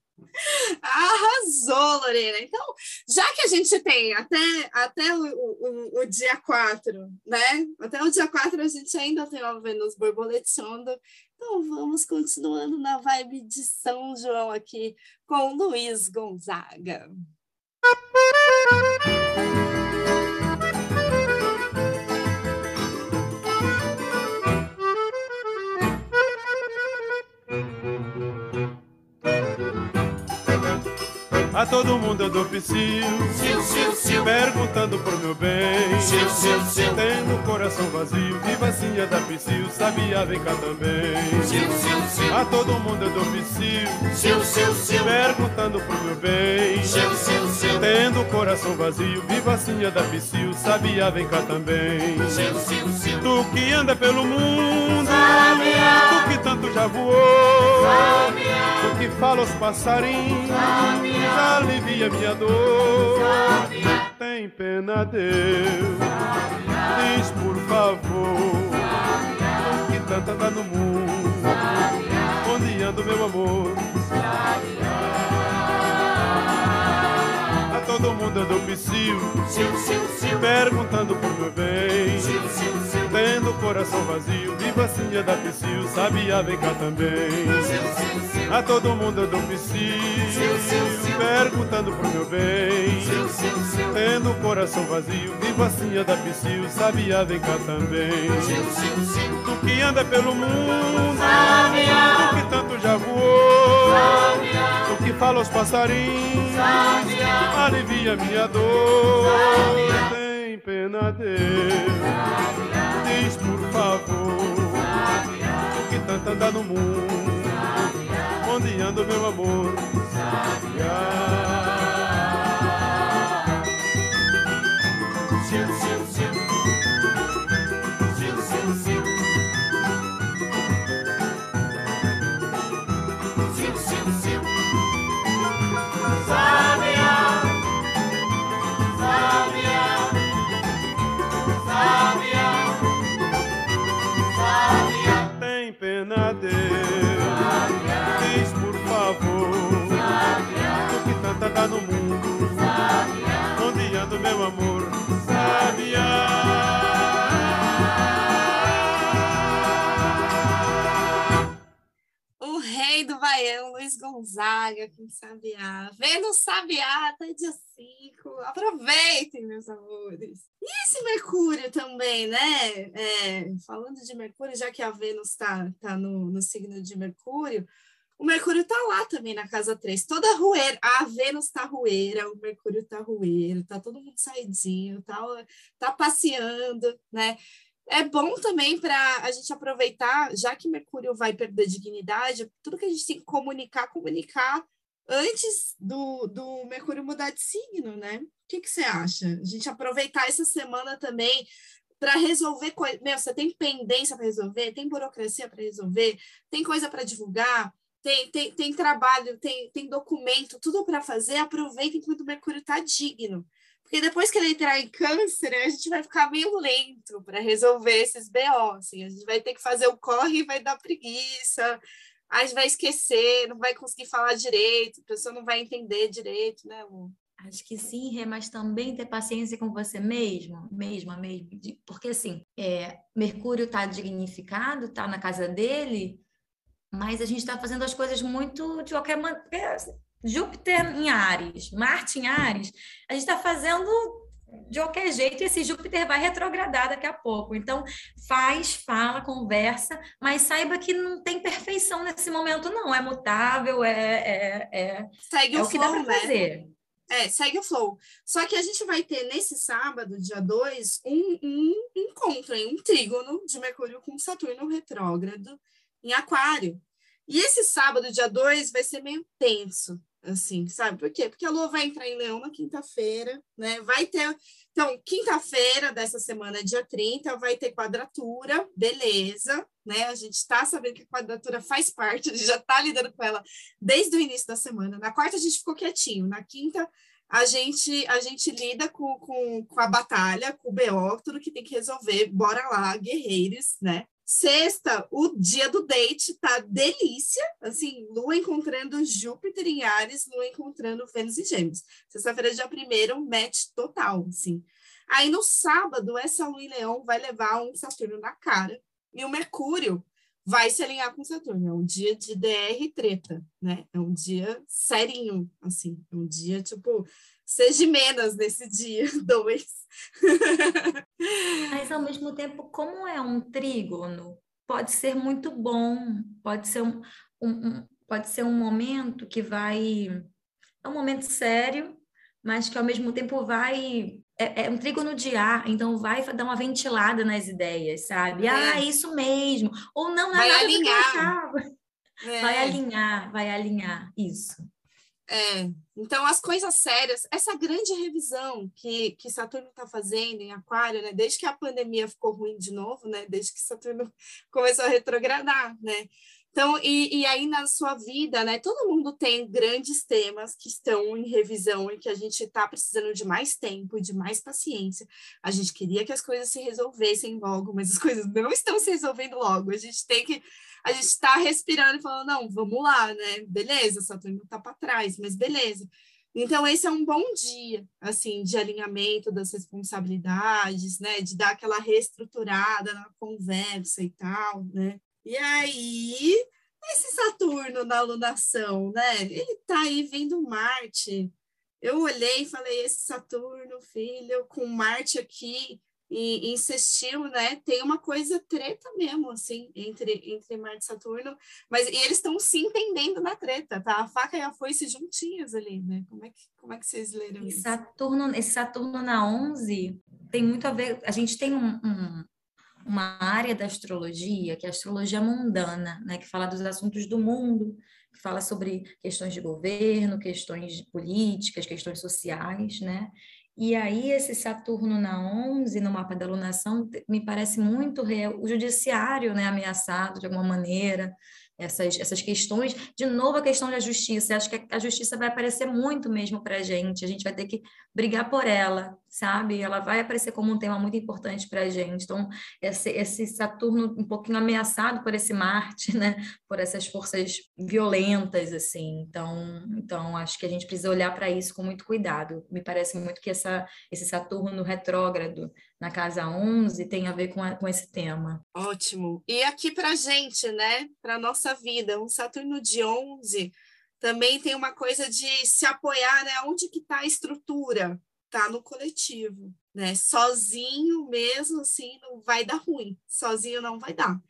Arrasou, Lorena. Então, já que a gente tem até, até o, o, o dia 4, né? Até o dia 4 a gente ainda tem uma Vênus borboleteando. Então, vamos continuando na vibe de São João aqui com Luiz Gonzaga. A todo mundo eu dou psiu, Sil, sil, sil, perguntando por meu bem. sil, sil, sil, Tendo o coração vazio, vivacinha da psiu, sabia, vem cá também. sil, sil, sil, A todo mundo eu dou psiu, sil, sil, sil, perguntando por meu bem. sil, sil, sil, Tendo o coração vazio, vivacinha da psiu, sabia, vem cá também. sil, sil, sil. Tu que anda pelo mundo, que tanto já voou, tu que fala aos passarinhos, alivia minha dor. Tem pena, Deus, diz por favor, tu que tanto anda no mundo, onde anda o meu amor? A todo mundo eu dou psiu, perguntando por meu bem. sil, sil, sil, Tendo o coração vazio, vivacinha da psiu, sabia, vem cá também. A todo mundo eu dou psiu, perguntando pro meu bem. Tendo o coração vazio, vivacinha da psiu, sabia, vem cá também. Tu que anda pelo mundo, tu que tanto já voou, tu que fala aos passarinhos, alivia minha dor. Tem pena, Deus, diz por favor, tu que tanto anda no mundo, onde anda o meu amor? Sil, sil, Deus, diz por favor, tu que tanto anda no mundo, onde anda meu amor? Rei do Baião, Luiz Gonzaga, com Sabiá. Vênus Sabiá até dia 5. Aproveitem, meus amores. E esse Mercúrio também, né? É, falando de Mercúrio, já que a Vênus está tá no, no signo de Mercúrio, o Mercúrio está lá também na casa 3, toda rueira. A Vênus está rueira, o Mercúrio está rueiro, tá todo mundo saidinho, tá, tá passeando, né? É bom também para a gente aproveitar, já que Mercúrio vai perder dignidade, tudo que a gente tem que comunicar, comunicar antes do, do Mercúrio mudar de signo, né? O que, você acha? A gente aproveitar essa semana também para resolver coisas. Meu, você tem pendência para resolver, tem burocracia para resolver, tem coisa para divulgar, tem, tem, tem trabalho, tem, tem documento, tudo para fazer. Aproveita enquanto o Mercúrio está digno. Porque depois que ele entrar em câncer, a gente vai ficar meio lento para resolver esses BO. Assim. A gente vai ter que fazer o corre e vai dar preguiça, a gente vai esquecer, não vai conseguir falar direito, a pessoa não vai entender direito, né, amor? Acho que sim, Rê, mas também ter paciência com você mesmo, mesma, mesmo. Porque assim, é, Mercúrio está dignificado, está na casa dele, mas a gente está fazendo as coisas muito de qualquer maneira. Júpiter em Ares, Marte em Ares, a gente está fazendo de qualquer jeito esse Júpiter vai retrogradar daqui a pouco. Então, faz, fala, conversa, mas saiba que não tem perfeição nesse momento, não. É mutável, é. é, é Segue é o, o que flow, dá para né? fazer. É, segue o flow. Só que a gente vai ter nesse sábado, dia 2, um, um encontro, um trígono de Mercúrio com Saturno retrógrado em Aquário. E esse sábado, dia 2, vai ser meio tenso, assim, sabe? Por quê? Porque a Lua vai entrar em Leão na quinta-feira, né? Vai ter. Então, quinta-feira dessa semana, dia 30, vai ter quadratura, beleza, né? A gente está sabendo que a quadratura faz parte, a gente já está lidando com ela desde o início da semana. Na quarta, a gente ficou quietinho, na quinta, a gente, a gente lida com, com, com a batalha, com o BO, tudo que tem que resolver, bora lá, guerreiros, né? Sexta, o dia do date tá delícia, assim, Lua encontrando Júpiter em Ares, Lua encontrando Vênus em Gêmeos. Sexta-feira, dia primeiro, match total, assim. Aí no sábado, essa Lua em Leão vai levar um Saturno na cara e o Mercúrio vai se alinhar com Saturno. É um dia de DR treta, né? É um dia serinho, assim, é um dia tipo seja menos nesse dia, dois. Mas ao mesmo tempo, como é um trígono, pode ser muito bom, pode ser um, um, um, pode ser um momento que vai. É um momento sério, mas que ao mesmo tempo vai. É, é um trígono de ar, então vai dar uma ventilada nas ideias, sabe? É. Ah, isso mesmo. Ou não, não vai nada alinhar. É. Vai alinhar, vai alinhar, isso. É, então as coisas sérias, essa grande revisão que, que Saturno está fazendo em Aquário, né, desde que a pandemia ficou ruim de novo, né, desde que Saturno começou a retrogradar, né, então, e, e aí na sua vida, né, todo mundo tem grandes temas que estão em revisão e que a gente está precisando de mais tempo, de mais paciência. A gente queria que as coisas se resolvessem logo, mas as coisas não estão se resolvendo logo. A gente tem que a gente está respirando e falando, não, vamos lá, né? Beleza, Saturno está para trás, mas beleza. Então, esse é um bom dia, assim, de alinhamento das responsabilidades, né? De dar aquela reestruturada na conversa e tal, né? E aí, esse Saturno na alunação, né? Ele tá aí vendo Marte. Eu olhei e falei, esse Saturno, filho, com Marte aqui, e insistiu, né? Tem uma coisa treta mesmo, assim, entre, entre Marte e Saturno, mas e eles estão se entendendo na treta, tá? A faca e a foice juntinhas ali, né? Como é que, como é que vocês leram isso? Saturno, esse Saturno na 11 tem muito a ver, a gente tem um, um, uma área da astrologia, que é a astrologia mundana, né? Que fala dos assuntos do mundo, que fala sobre questões de governo, questões políticas, questões sociais, né? E aí, esse Saturno na 11, no mapa da alunação, me parece muito real. O judiciário né, ameaçado de alguma maneira, essas, essas questões. De novo, a questão da justiça. Acho que a justiça vai aparecer muito mesmo para a gente. A gente vai ter que brigar por ela, sabe? Ela vai aparecer como um tema muito importante para a gente. Então, esse, esse Saturno um pouquinho ameaçado por esse Marte, né? Por essas forças violentas, assim. Então, então acho que a gente precisa olhar para isso com muito cuidado. Me parece muito que essa, esse Saturno retrógrado na casa 11 tem a ver com, a, com esse tema. Ótimo. E aqui para gente, né? Para nossa vida, um Saturno de 11 também tem uma coisa de se apoiar, né? Onde que está a estrutura? Tá no coletivo, né? Sozinho mesmo, assim, não vai dar ruim. Sozinho não vai dar.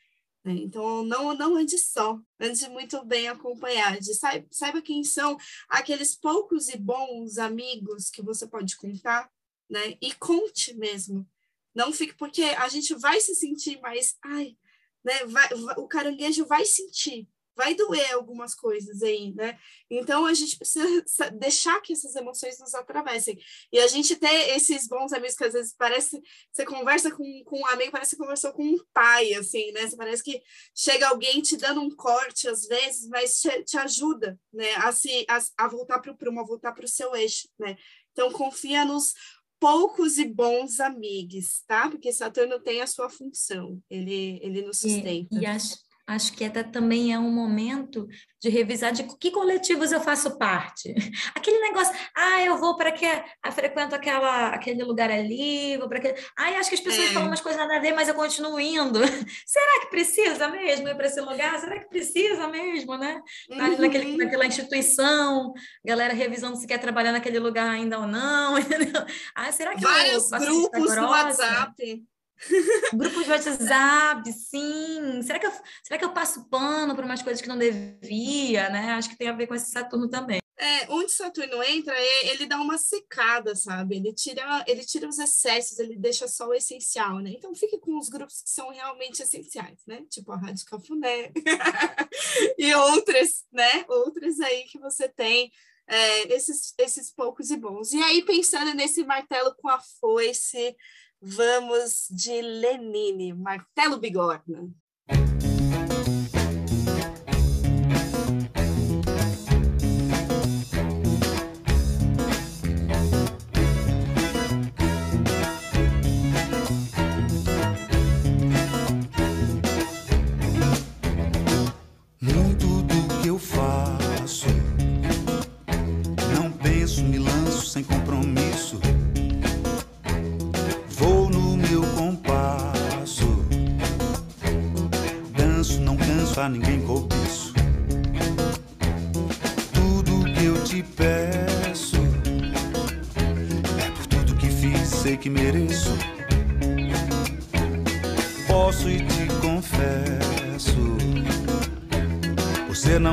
Né? Então, não, não ande só, ande muito bem acompanhado. Saiba, saiba quem são aqueles poucos e bons amigos que você pode contar, né? E conte mesmo Não fique, porque a gente vai se sentir mais, ai, né? Vai, o caranguejo vai sentir, vai doer algumas coisas aí, né? Então a gente precisa deixar que essas emoções nos atravessem. E a gente ter esses bons amigos que às vezes parece, você conversa com, com um amigo, parece que conversou com um pai, assim, né? Você parece que chega alguém te dando um corte às vezes, mas te, te ajuda, né? A, se, a, a voltar para o prumo, a voltar para o seu eixo, né? Então confia nos poucos e bons amigos, tá? Porque Saturno tem a sua função, ele, ele nos sustenta. E, e acho, acho que até também é um momento de revisar de que coletivos eu faço parte. Aquele negócio, ah, eu vou para que ah, frequento aquela, aquele lugar ali, vou para aquele. Ah, acho que as pessoas é. falam umas coisas nada a ver, mas eu continuo indo. Será que precisa mesmo ir para esse lugar? Será que precisa mesmo, né? Tá naquele, uhum. naquela instituição, galera revisando se quer trabalhar naquele lugar ainda ou não. Entendeu? Ah, será que Vários grupos no WhatsApp. Grupos de WhatsApp, sim. Será que, eu, será que eu passo pano para umas coisas que não devia, né? Acho que tem a ver com esse Saturno também. É, onde Saturno entra, ele dá uma secada, sabe? Ele tira, ele tira os excessos, ele deixa só o essencial, né? Então fique com os grupos que são realmente essenciais, né? Tipo a Rádio Cafuné e outras, né? Outras aí que você tem, é, esses, esses poucos e bons. E aí, pensando nesse martelo com a foice, Vamos de Lenine, Martelo Bigorna.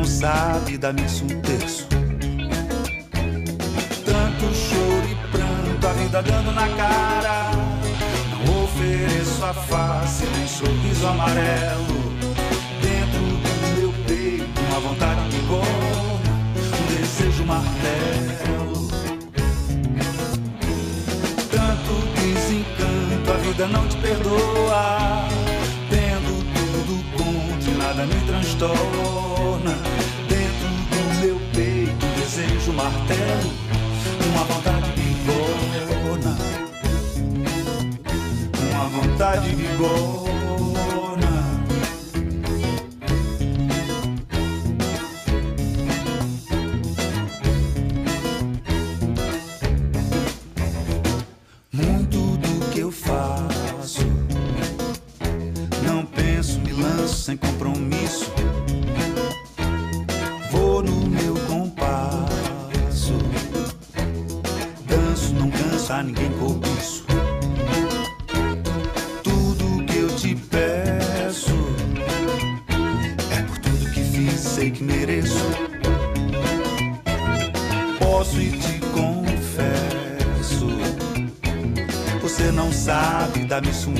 Não sabe da missa um terço. Tanto choro e pranto, a vida dando na cara. Não ofereço a face, nem sorriso amarelo uma vontade de goma, um desejo martelo. Tanto desencanto, a vida não te perdoa. Tendo tudo contra nada me transtorna. Um martelo, uma vontade de goma, uma vontade de goma. dá-me um.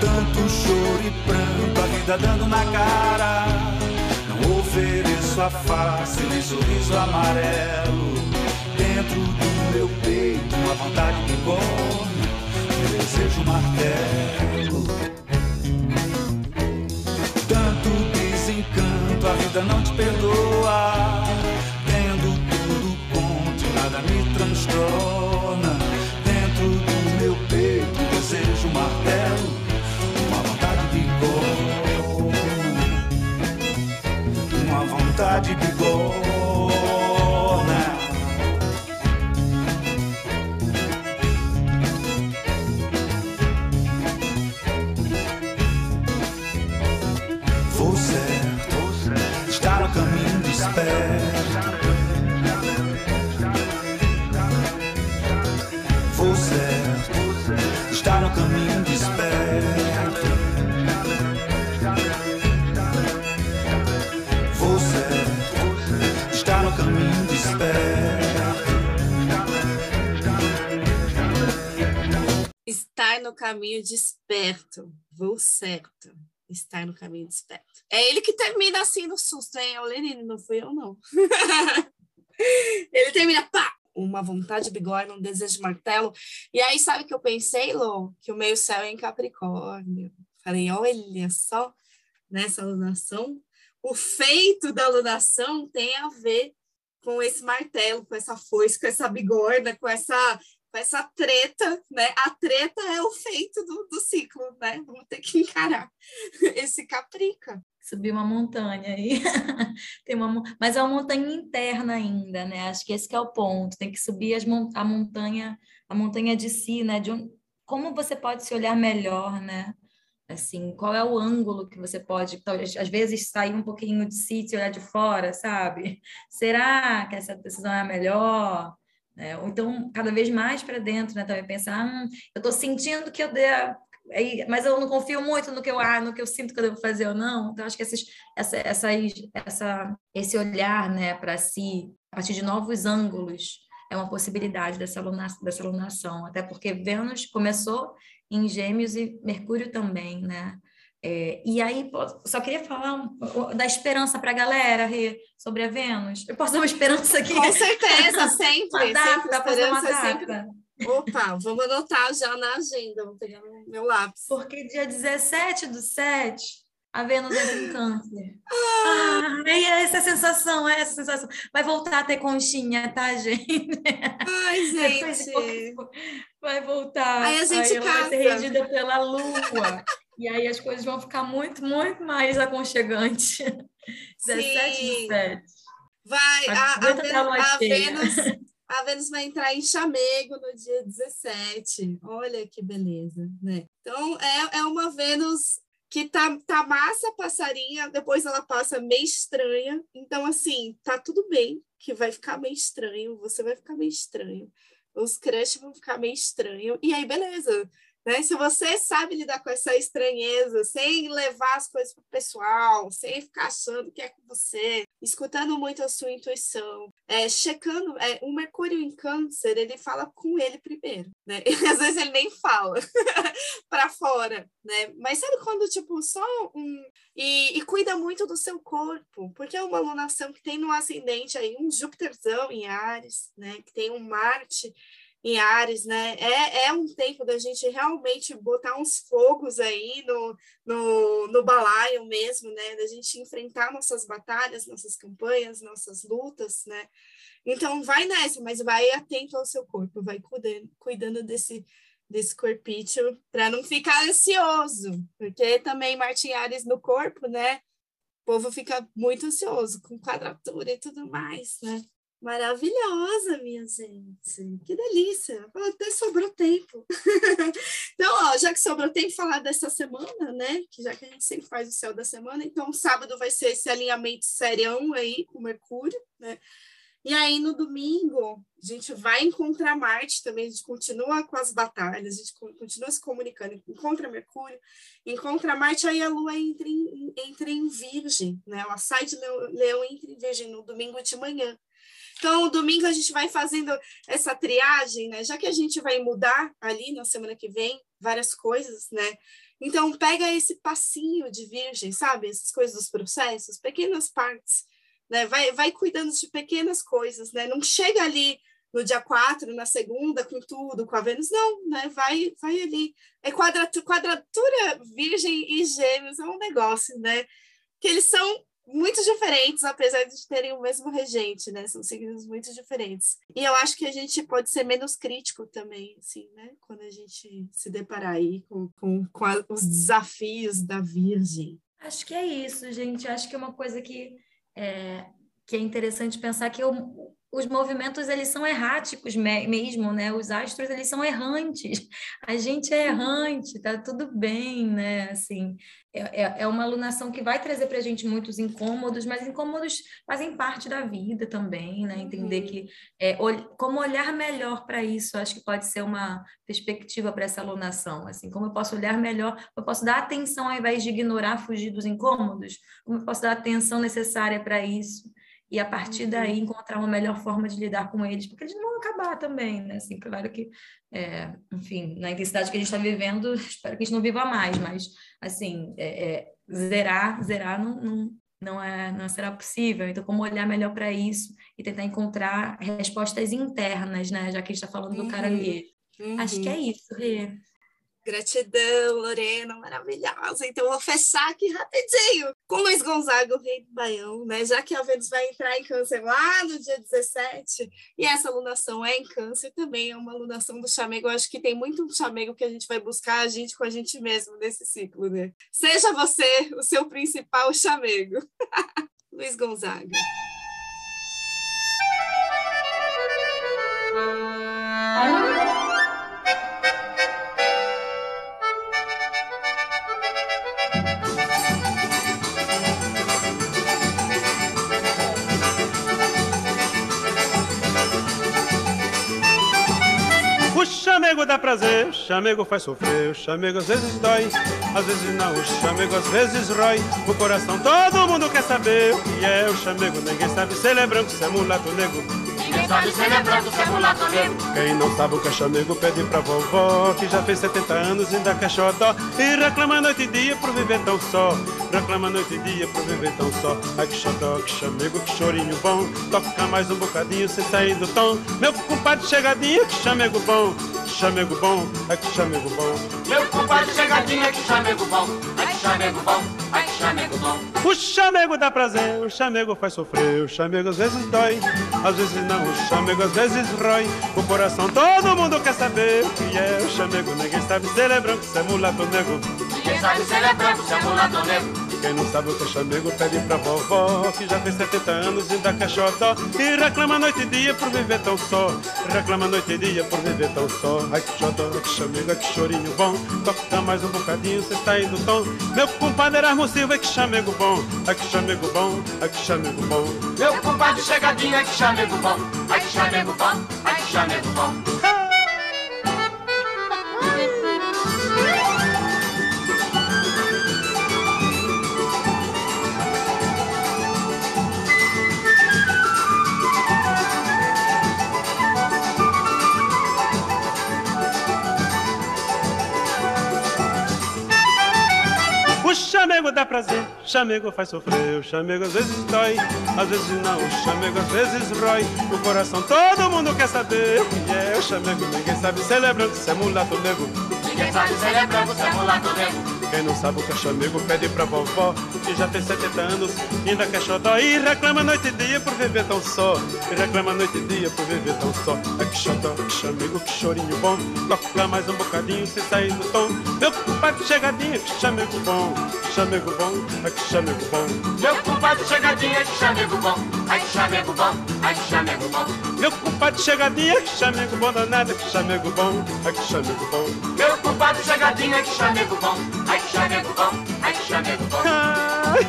Tanto choro e pranto, a vida dando na cara. Não ofereço a face, nem sorriso amarelo. Dentro do meu peito, uma vontade que corre, um desejo martelo. Tanto desencanto, a vida não te perdoa. Me transtorna meu peito desejo um martelo, uma vontade de gol, uma vontade de caminho desperto. Vou certo. Estar no caminho desperto. É ele que termina assim no susto, hein? É o Lenine, não fui eu, não. ele termina, pá! Uma vontade bigorna, um desejo de martelo. E aí, sabe o que eu pensei, Lô? Que o meio céu é em Capricórnio. Falei, olha só, nessa alunação, o feito da alunação tem a ver com esse martelo, com essa foice, com essa bigorna, com essa essa treta, né? A treta é o feito do, do ciclo, né? Vamos ter que encarar esse caprica. Subir uma montanha aí. Tem uma, mas é uma montanha interna ainda, né? Acho que esse é o ponto. Tem que subir as, a montanha, a montanha de si, né? De um, como você pode se olhar melhor, né? Assim, qual é o ângulo que você pode, talvez, às vezes, sair um pouquinho de si e olhar de fora, sabe? Será que essa decisão é melhor? É, ou então, cada vez mais para dentro, né? Também pensar, hum, eu estou sentindo que eu devo, mas eu não confio muito no que eu ah, no que eu sinto que eu devo fazer ou não. Então, acho que esses, essa, essa, essa, esse olhar né, para si, a partir de novos ângulos, é uma possibilidade dessa, alunação, dessa alunação. Até porque Vênus começou em Gêmeos e Mercúrio também, né? É, e aí, só queria falar um, da esperança para a galera, Rê, sobre a Vênus. Eu posso dar uma esperança aqui? Com certeza, sempre. uma data, sempre esperança uma sempre. Opa, vamos anotar já na agenda, vou pegar meu lápis. Porque dia 17 do 7, a Vênus entra em câncer. Ah, é essa sensação, é essa sensação. Vai voltar a ter conchinha, tá, gente? Ai, gente. Vai voltar. Aí a gente aí casa. Vai ser regida pela lua. E aí as coisas vão ficar muito, muito mais aconchegantes. 17 de 7. Vai, a, a, a, Vênus, a Vênus vai entrar em chamego no dia 17. Olha que beleza, né? Então, é, é uma Vênus que tá, tá massa passarinha, depois ela passa meio estranha. Então, assim, tá tudo bem que vai ficar meio estranho, você vai ficar meio estranho, os crushes vão ficar meio estranho, e aí, beleza né? Se você sabe lidar com essa estranheza, sem levar as coisas para o pessoal, sem ficar achando que é com você, escutando muito a sua intuição, é, checando, é, o Mercúrio em Câncer, ele fala com ele primeiro, né? E, às vezes ele nem fala para fora, né? Mas sabe quando, tipo, só um... E, e, cuida muito do seu corpo, porque é uma alunação que tem no ascendente aí um Júpiterzão em Ares, né? Que tem um Marte em Ares, né? É, é um tempo da gente realmente botar uns fogos aí no, no, no balaio mesmo, né? Da gente enfrentar nossas batalhas, nossas campanhas, nossas lutas, né? Então, vai nessa, mas vai atento ao seu corpo, vai cuidando, cuidando desse, desse corpício para não ficar ansioso, porque também Marte Ares no corpo, né? O povo fica muito ansioso com quadratura e tudo mais, né? Maravilhosa, minha gente. Que delícia. Até sobrou tempo. então, ó, já que sobrou tempo falar dessa semana, né? Que já que a gente sempre faz o céu da semana, então sábado vai ser esse alinhamento serião aí com Mercúrio, né? E aí no domingo a gente vai encontrar Marte também, a gente continua com as batalhas, a gente continua se comunicando, encontra Mercúrio, encontra Marte, aí a Lua entra em, entra em Virgem, né? Ela sai de Leão entra em Virgem no domingo de manhã. Então, domingo a gente vai fazendo essa triagem, né? Já que a gente vai mudar ali na semana que vem várias coisas, né? Então, pega esse passinho de virgem, sabe? Essas coisas dos processos, pequenas partes, né? Vai, vai cuidando de pequenas coisas, né? Não chega ali no dia 4, na segunda, com tudo, com a Vênus, não, né? Vai, vai ali. É quadratura, quadratura virgem e gêmeos, é um negócio, né? Que eles são muito diferentes, apesar de terem o mesmo regente, né? São signos muito diferentes. E eu acho que a gente pode ser menos crítico também, assim, né? Quando a gente se deparar aí com, com, com a, os desafios da Virgem. Acho que é isso, gente. Acho que é uma coisa que é, que é interessante pensar que eu, os movimentos eles são erráticos mesmo, né? Os astros eles são errantes. A gente é errante, tá tudo bem, né? Assim, é, é, é uma alunação que vai trazer para a gente muitos incômodos, mas incômodos fazem parte da vida também, né? Entender uhum. que é, como olhar melhor para isso, acho que pode ser uma perspectiva para essa alunação. Assim, como eu posso olhar melhor, eu posso dar atenção ao invés de ignorar, fugir dos incômodos, como eu posso dar a atenção necessária para isso e a partir daí encontrar uma melhor forma de lidar com eles, porque eles não vão acabar também, né? Assim, claro que, é, enfim, na intensidade que a gente está vivendo, espero que a gente não viva mais, mas, assim, é, é, zerar, zerar não, não, não, é, não será possível. Então, como olhar melhor para isso e tentar encontrar respostas internas, né? Já que a gente está falando do caranguejo. Uhum. Acho que é uhum. isso, Rê. Gratidão, Lorena, maravilhosa. Então, vou fechar aqui rapidinho com Luiz Gonzaga, o rei do Baião, né? Já que a Vênus vai entrar em câncer lá no dia 17, e essa alunação é em câncer, também é uma alunação do chamego. Eu acho que tem muito chamego que a gente vai buscar a gente com a gente mesmo nesse ciclo, né? Seja você o seu principal chamego. Luiz Gonzaga. Chamego dá prazer, chamego faz sofrer, o chamego às vezes dói, às vezes não, o chamego às vezes rói. O coração todo mundo quer saber o que é o chamego, ninguém sabe se ele é branco, se é mulato negro. Ninguém sabe se ele é branco, se é mulato negro. Quem não sabe o que chamego pede pra vovó, que já fez 70 anos e ainda quer xodó. E reclama noite e dia por viver tão só, reclama noite e dia por viver tão só. Ai que xodó, que chamego, que chorinho bom, toca mais um bocadinho sem sair do tom. Meu compadre chegadinho, que chamego bom chamego bom, é que chamego bom. Meu compadre chegadinho, que chamego bom, é que chamego bom, que chamego bom. O chamego dá prazer, o chamego faz sofrer, o chamego às vezes dói, às vezes não, o chamego às vezes rói. O coração todo mundo quer saber o que é o chamego, ninguém sabe se ele é branco, se é mulato negro. Ninguém sabe se ele é branco, se é mulato negro. Quem não sabe o que chamego pede pra vovó Que já fez 70 anos e quer xodó E reclama noite e dia por viver tão só Reclama noite e dia por viver tão só. Ai que xodó, que chamego, que chorinho bom Toca mais um bocadinho, cê tá no tom. Meu compadre Erasmo Silva, que chamego bom Ai que chamego bom, ai que chamego bom. Meu compadre chegadinho, é que chamego bom Ai que chamego bom, ai que chamego bom chamego dá prazer, chamego faz sofrer, o chamego às vezes dói, às vezes não, o chamego às vezes rói. O coração todo mundo quer saber que é o chamego, ninguém sabe se ele é se é mulato negro. Ninguém sabe se ele é se é mulato negro. Quem não sabe o que é chamego pede pra vovó Que já tem 70 anos, ainda quer xodó E reclama noite e dia por viver tão só E reclama noite e dia por viver tão só É que xodó, que chamego, que chorinho bom Toca mais um bocadinho sem sair do tom Meu compadre chegadinho, que chamego bom Chamego bom, é que chamego bom Meu compadre chegadinho, é que chamego bom Ai que chamego bom, ai que chamego bom Meu compadre chegadinho, é que chamego bom danado Que chamego bom, é que chamego bom Meu compadre chegadinho, é que chamego bom Ai que chamego bom, ai que chamego bom. Ai,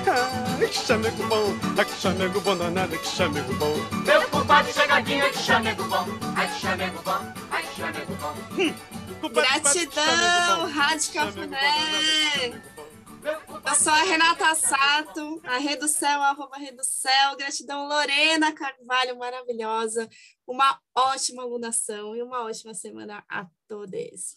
ai, que chamego bom, ai que chamego bom danado, que chamego bom. Meu compadre chegadinho, que chamego bom, ai que chamego bom, ai que chamego bom. Hum, Gratidão, Rádio Cafuné. Eu sou a Renata Sato, a Reducel, arroba Reducel. Gratidão, Lorena Carvalho, maravilhosa. Uma ótima alunação e uma ótima semana a todos.